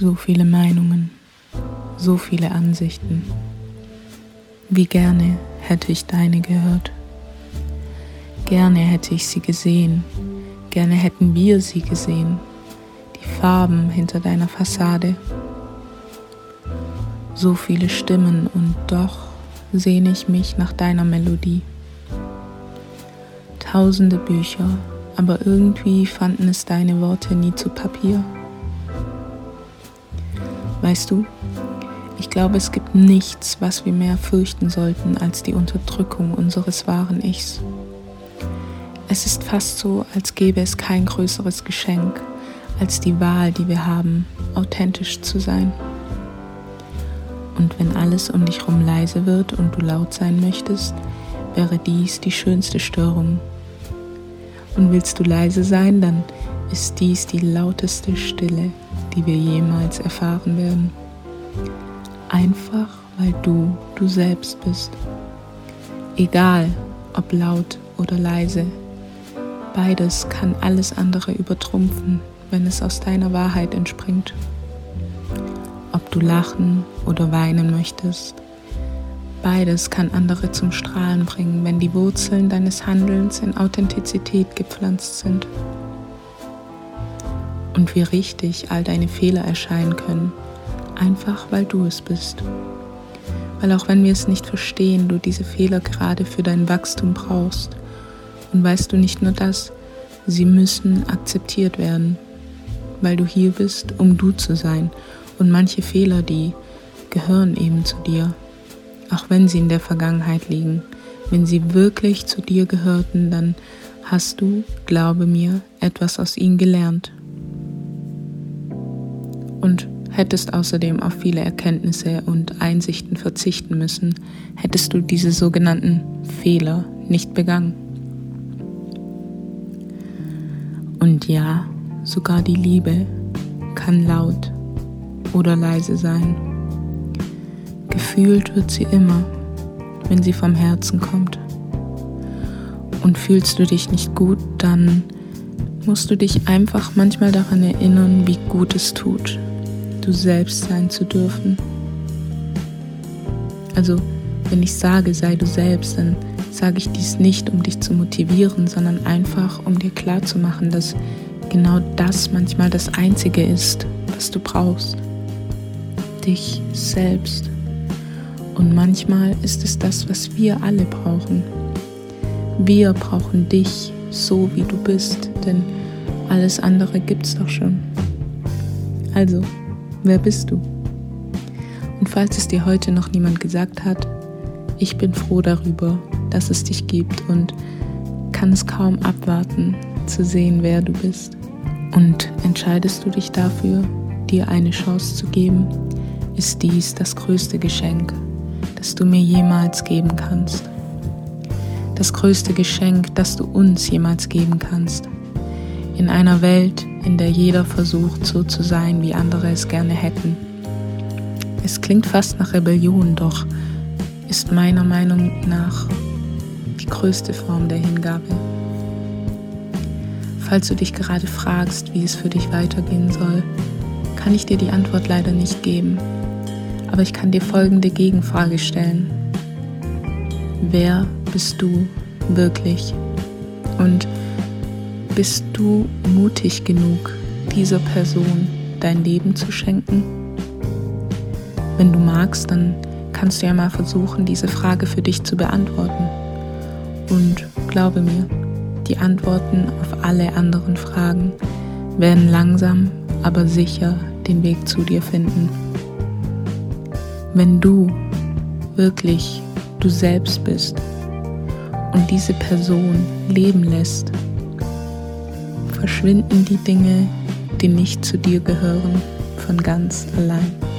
So viele Meinungen, so viele Ansichten. Wie gerne hätte ich deine gehört. Gerne hätte ich sie gesehen, gerne hätten wir sie gesehen, die Farben hinter deiner Fassade. So viele Stimmen und doch sehne ich mich nach deiner Melodie. Tausende Bücher, aber irgendwie fanden es deine Worte nie zu Papier. Weißt du, ich glaube, es gibt nichts, was wir mehr fürchten sollten als die Unterdrückung unseres wahren Ichs. Es ist fast so, als gäbe es kein größeres Geschenk als die Wahl, die wir haben, authentisch zu sein. Und wenn alles um dich herum leise wird und du laut sein möchtest, wäre dies die schönste Störung. Und willst du leise sein, dann ist dies die lauteste Stille, die wir jemals erfahren werden. Einfach weil du du selbst bist. Egal ob laut oder leise, beides kann alles andere übertrumpfen, wenn es aus deiner Wahrheit entspringt. Ob du lachen oder weinen möchtest, beides kann andere zum Strahlen bringen, wenn die Wurzeln deines Handelns in Authentizität gepflanzt sind und wie richtig all deine Fehler erscheinen können, einfach weil du es bist. Weil auch wenn wir es nicht verstehen, du diese Fehler gerade für dein Wachstum brauchst. Und weißt du nicht nur das, sie müssen akzeptiert werden, weil du hier bist, um du zu sein. Und manche Fehler, die gehören eben zu dir, auch wenn sie in der Vergangenheit liegen. Wenn sie wirklich zu dir gehörten, dann hast du, glaube mir, etwas aus ihnen gelernt und hättest außerdem auf viele Erkenntnisse und Einsichten verzichten müssen, hättest du diese sogenannten Fehler nicht begangen. Und ja, sogar die Liebe kann laut oder leise sein. Gefühlt wird sie immer, wenn sie vom Herzen kommt. Und fühlst du dich nicht gut, dann musst du dich einfach manchmal daran erinnern, wie gut es tut, du selbst sein zu dürfen. Also, wenn ich sage, sei du selbst, dann sage ich dies nicht, um dich zu motivieren, sondern einfach, um dir klarzumachen, dass genau das manchmal das Einzige ist, was du brauchst. Dich selbst. Und manchmal ist es das, was wir alle brauchen. Wir brauchen dich so, wie du bist, denn alles andere gibt's doch schon. Also, Wer bist du? Und falls es dir heute noch niemand gesagt hat, ich bin froh darüber, dass es dich gibt und kann es kaum abwarten zu sehen, wer du bist. Und entscheidest du dich dafür, dir eine Chance zu geben, ist dies das größte Geschenk, das du mir jemals geben kannst. Das größte Geschenk, das du uns jemals geben kannst. In einer Welt, in der jeder versucht, so zu sein, wie andere es gerne hätten. Es klingt fast nach Rebellion, doch ist meiner Meinung nach die größte Form der Hingabe. Falls du dich gerade fragst, wie es für dich weitergehen soll, kann ich dir die Antwort leider nicht geben. Aber ich kann dir folgende Gegenfrage stellen. Wer bist du wirklich? Und bist du mutig genug, dieser Person dein Leben zu schenken? Wenn du magst, dann kannst du ja mal versuchen, diese Frage für dich zu beantworten. Und glaube mir, die Antworten auf alle anderen Fragen werden langsam, aber sicher den Weg zu dir finden. Wenn du wirklich du selbst bist und diese Person leben lässt, verschwinden die Dinge, die nicht zu dir gehören, von ganz allein.